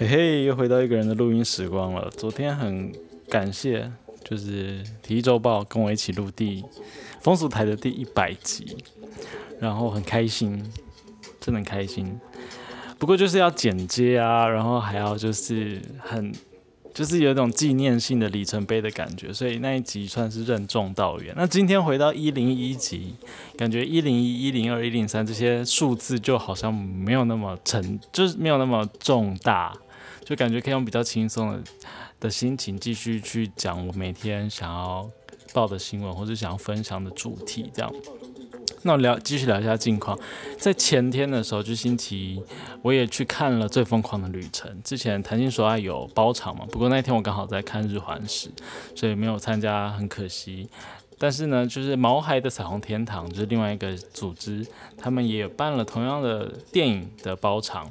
嘿嘿，又回到一个人的录音时光了。昨天很感谢，就是《体育周报》跟我一起录第风俗台的第一百集，然后很开心，真的很开心。不过就是要剪接啊，然后还要就是很，就是有一种纪念性的里程碑的感觉，所以那一集算是任重道远。那今天回到一零一集，感觉一零一、一零二、一零三这些数字就好像没有那么沉，就是没有那么重大。就感觉可以用比较轻松的的心情继续去讲我每天想要报的新闻或者想要分享的主题，这样。那我聊继续聊一下近况，在前天的时候，就星期一，我也去看了《最疯狂的旅程》。之前谈心说爱有包场嘛，不过那天我刚好在看日环食，所以没有参加，很可惜。但是呢，就是毛孩的彩虹天堂，就是另外一个组织，他们也办了同样的电影的包场。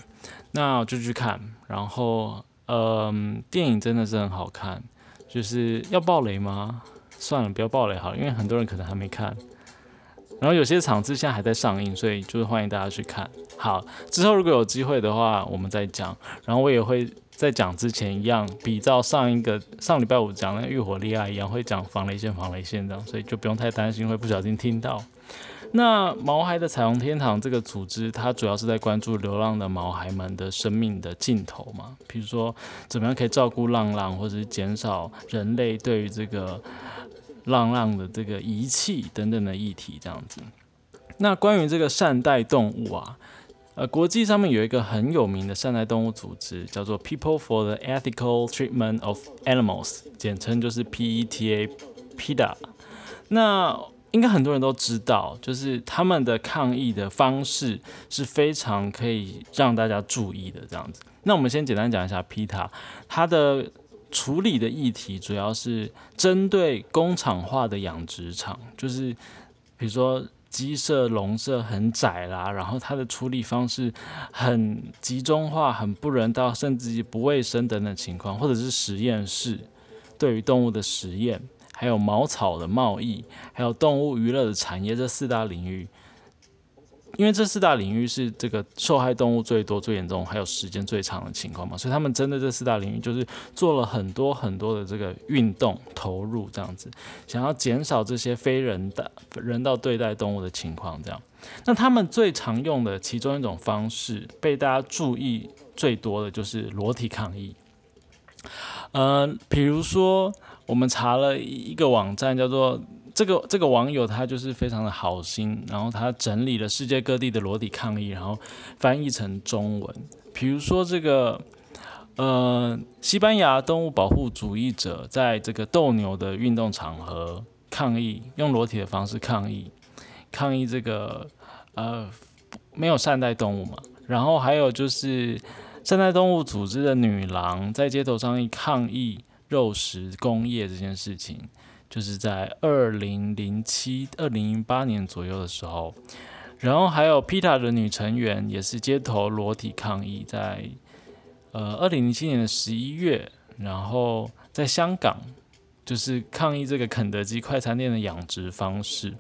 那我就去看，然后，嗯，电影真的是很好看，就是要爆雷吗？算了，不要爆雷好，因为很多人可能还没看。然后有些场次现在还在上映，所以就是欢迎大家去看。好，之后如果有机会的话，我们再讲。然后我也会在讲之前一样，比照上一个上礼拜五讲那个浴火恋爱一样，会讲防雷线、防雷线这样，所以就不用太担心会不小心听到。那毛孩的彩虹天堂这个组织，它主要是在关注流浪的毛孩们的生命的尽头嘛，比如说怎么样可以照顾浪浪，或者是减少人类对于这个浪浪的这个遗弃等等的议题这样子。那关于这个善待动物啊，呃，国际上面有一个很有名的善待动物组织，叫做 People for the Ethical Treatment of Animals，简称就是 PETA，PETA。那应该很多人都知道，就是他们的抗议的方式是非常可以让大家注意的这样子。那我们先简单讲一下 PETA，它的处理的议题主要是针对工厂化的养殖场，就是比如说鸡舍、笼舍很窄啦，然后它的处理方式很集中化、很不人道，甚至不卫生等等情况，或者是实验室对于动物的实验。还有茅草的贸易，还有动物娱乐的产业这四大领域，因为这四大领域是这个受害动物最多、最严重，还有时间最长的情况嘛，所以他们针对这四大领域，就是做了很多很多的这个运动投入，这样子，想要减少这些非人的人道对待动物的情况。这样，那他们最常用的其中一种方式，被大家注意最多的就是裸体抗议。嗯，比如说。我们查了一个网站，叫做这个这个网友他就是非常的好心，然后他整理了世界各地的裸体抗议，然后翻译成中文。比如说这个，呃，西班牙动物保护主义者在这个斗牛的运动场合抗议，用裸体的方式抗议，抗议这个呃没有善待动物嘛。然后还有就是善待动物组织的女郎在街头上一抗议。肉食工业这件事情，就是在二零零七、二零零八年左右的时候，然后还有 PETA 的女成员也是街头裸体抗议，在呃二零零七年的十一月，然后在香港就是抗议这个肯德基快餐店的养殖方式，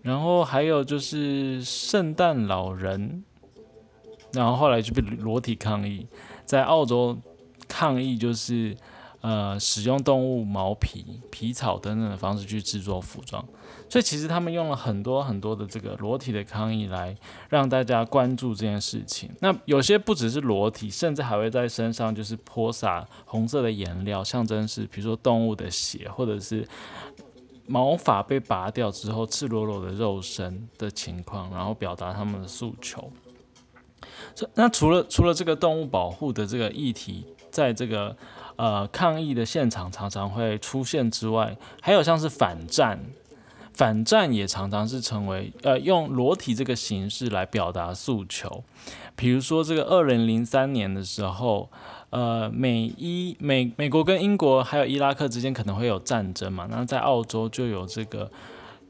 然后还有就是圣诞老人，然后后来就被裸体抗议，在澳洲抗议就是。呃，使用动物毛皮、皮草等等的方式去制作服装，所以其实他们用了很多很多的这个裸体的抗议来让大家关注这件事情。那有些不只是裸体，甚至还会在身上就是泼洒红色的颜料，象征是比如说动物的血，或者是毛发被拔掉之后赤裸裸的肉身的情况，然后表达他们的诉求。那除了除了这个动物保护的这个议题，在这个呃，抗议的现场常常会出现之外，还有像是反战，反战也常常是成为呃用裸体这个形式来表达诉求。比如说这个二零零三年的时候，呃，美伊美美国跟英国还有伊拉克之间可能会有战争嘛，那在澳洲就有这个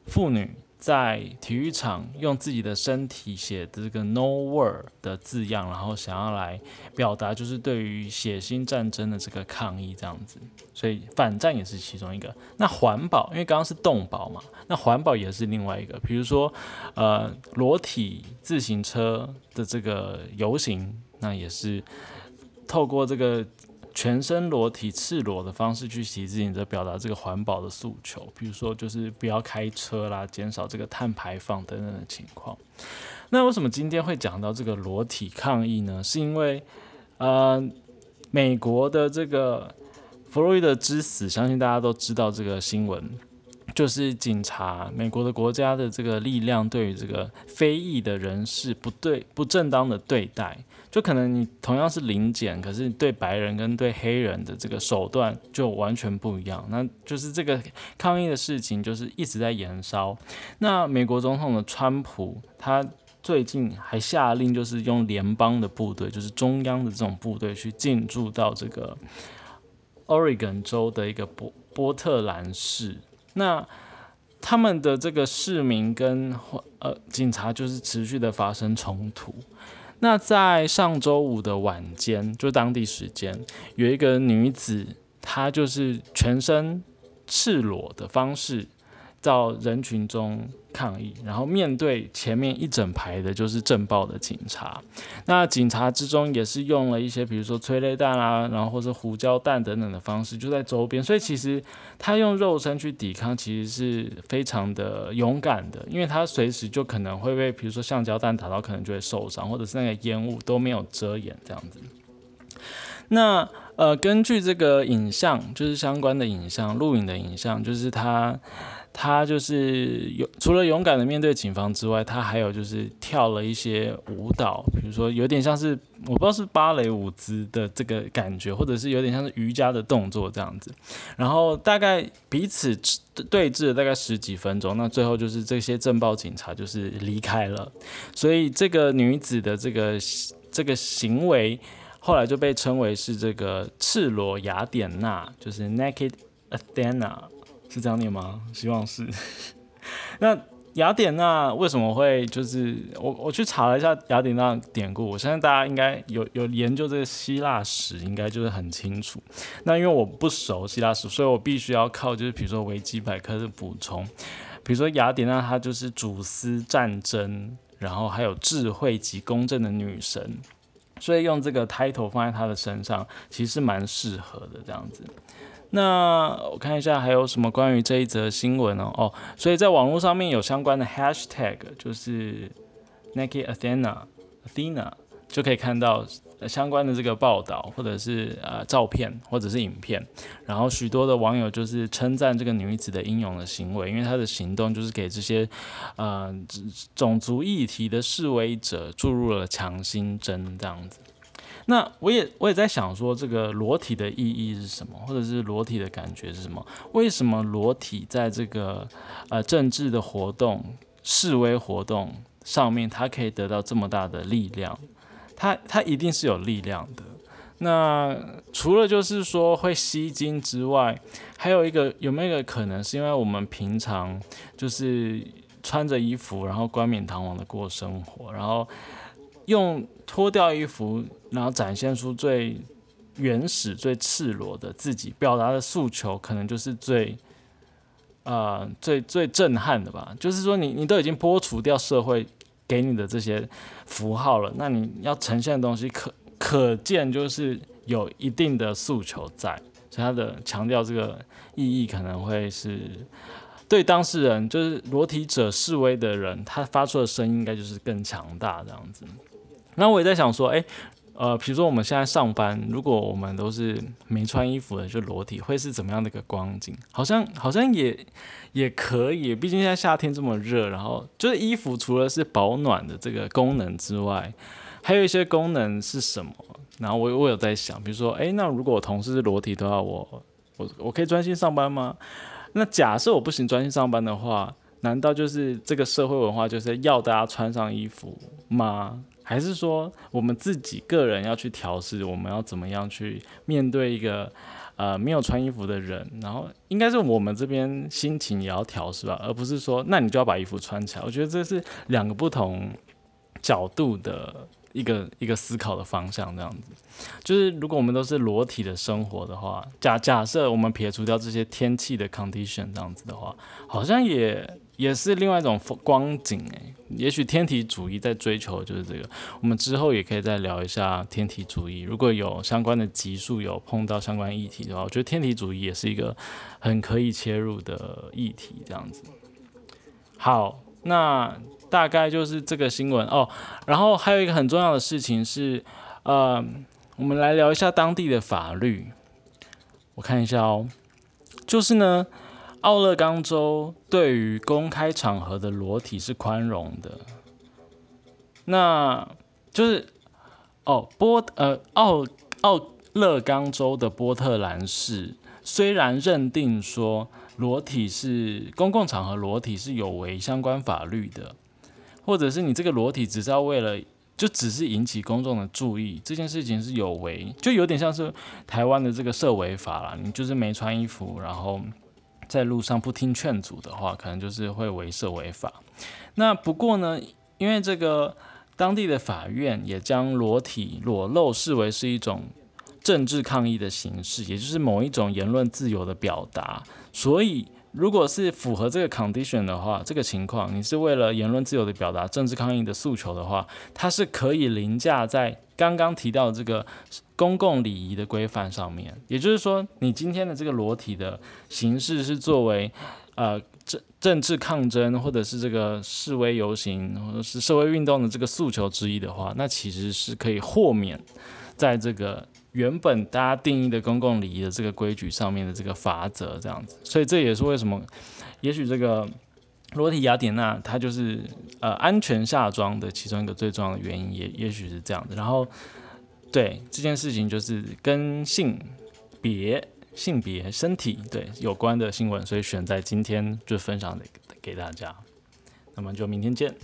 妇女。在体育场用自己的身体写的这个 “No War” 的字样，然后想要来表达就是对于血腥战争的这个抗议这样子，所以反战也是其中一个。那环保，因为刚刚是动保嘛，那环保也是另外一个。比如说，呃，裸体自行车的这个游行，那也是透过这个全身裸体、赤裸的方式去骑自行车，表达这个环保的诉求。比如说，就是不要开车啦，减少这个碳排放等等的情况。那为什么今天会讲到这个裸体抗议呢？是因为，呃，美国的这个弗洛伊德之死，相信大家都知道这个新闻。就是警察，美国的国家的这个力量对于这个非裔的人士不对不正当的对待，就可能你同样是零检，可是对白人跟对黑人的这个手段就完全不一样。那就是这个抗议的事情就是一直在延烧。那美国总统的川普，他最近还下令，就是用联邦的部队，就是中央的这种部队去进驻到这个 Oregon 州的一个波波特兰市。那他们的这个市民跟呃警察就是持续的发生冲突。那在上周五的晚间，就当地时间，有一个女子，她就是全身赤裸的方式。到人群中抗议，然后面对前面一整排的就是震爆的警察，那警察之中也是用了一些，比如说催泪弹啊，然后或者胡椒弹等等的方式，就在周边。所以其实他用肉身去抵抗，其实是非常的勇敢的，因为他随时就可能会被，比如说橡胶弹打到，可能就会受伤，或者是那个烟雾都没有遮掩这样子。那呃，根据这个影像，就是相关的影像，录影的影像，就是他。他就是有除了勇敢的面对警方之外，他还有就是跳了一些舞蹈，比如说有点像是我不知道是芭蕾舞姿的这个感觉，或者是有点像是瑜伽的动作这样子。然后大概彼此对峙了大概十几分钟，那最后就是这些镇暴警察就是离开了。所以这个女子的这个这个行为后来就被称为是这个赤裸雅典娜，就是 Naked Athena。是这样念吗？希望是。那雅典娜为什么会就是我我去查了一下雅典娜典故，我相信大家应该有有研究这个希腊史，应该就是很清楚。那因为我不熟希腊史，所以我必须要靠就是比如说维基百科的补充。比如说雅典娜她就是主司战争，然后还有智慧及公正的女神，所以用这个 title 放在她的身上，其实蛮适合的这样子。那我看一下还有什么关于这一则新闻哦哦，所以在网络上面有相关的 hashtag，就是 Nike Athena Athena，就可以看到相关的这个报道或者是呃照片或者是影片，然后许多的网友就是称赞这个女子的英勇的行为，因为她的行动就是给这些呃种族议题的示威者注入了强心针这样子。那我也我也在想说，这个裸体的意义是什么，或者是裸体的感觉是什么？为什么裸体在这个呃政治的活动、示威活动上面，它可以得到这么大的力量？它它一定是有力量的。那除了就是说会吸睛之外，还有一个有没有一个可能，是因为我们平常就是穿着衣服，然后冠冕堂皇的过生活，然后。用脱掉衣服，然后展现出最原始、最赤裸的自己，表达的诉求，可能就是最，呃，最最震撼的吧。就是说，你你都已经剥除掉社会给你的这些符号了，那你要呈现的东西，可可见就是有一定的诉求在。所以，他的强调这个意义，可能会是对当事人，就是裸体者示威的人，他发出的声音，应该就是更强大这样子。那我也在想说，哎，呃，比如说我们现在上班，如果我们都是没穿衣服的，就裸体，会是怎么样的一个光景？好像好像也也可以，毕竟现在夏天这么热，然后就是衣服除了是保暖的这个功能之外，还有一些功能是什么？然后我我有在想，比如说，哎，那如果我同事是裸体的话，我我我可以专心上班吗？那假设我不行专心上班的话，难道就是这个社会文化就是要大家穿上衣服吗？还是说我们自己个人要去调试，我们要怎么样去面对一个呃没有穿衣服的人？然后应该是我们这边心情也要调试吧，而不是说那你就要把衣服穿起来。我觉得这是两个不同角度的一个一个思考的方向，这样子。就是如果我们都是裸体的生活的话，假假设我们撇除掉这些天气的 condition 这样子的话，好像也。也是另外一种风光景诶。也许天体主义在追求就是这个，我们之后也可以再聊一下天体主义。如果有相关的集数有碰到相关议题的话，我觉得天体主义也是一个很可以切入的议题。这样子，好，那大概就是这个新闻哦。然后还有一个很重要的事情是，呃，我们来聊一下当地的法律。我看一下哦，就是呢。奥勒冈州对于公开场合的裸体是宽容的，那就是哦波呃奥奥勒冈州的波特兰市虽然认定说裸体是公共场合裸体是有违相关法律的，或者是你这个裸体只是要为了就只是引起公众的注意，这件事情是有违，就有点像是台湾的这个涉违法啦，你就是没穿衣服，然后。在路上不听劝阻的话，可能就是会违设违法。那不过呢，因为这个当地的法院也将裸体裸露视为是一种政治抗议的形式，也就是某一种言论自由的表达。所以，如果是符合这个 condition 的话，这个情况你是为了言论自由的表达、政治抗议的诉求的话，它是可以凌驾在刚刚提到这个。公共礼仪的规范上面，也就是说，你今天的这个裸体的形式是作为呃政政治抗争，或者是这个示威游行，或者是社会运动的这个诉求之一的话，那其实是可以豁免在这个原本大家定义的公共礼仪的这个规矩上面的这个法则这样子。所以这也是为什么，也许这个裸体雅典娜它就是呃安全下装的其中一个最重要的原因，也也许是这样的。然后。对这件事情，就是跟性别、性别、身体对有关的新闻，所以选在今天就分享给给大家。那么就明天见。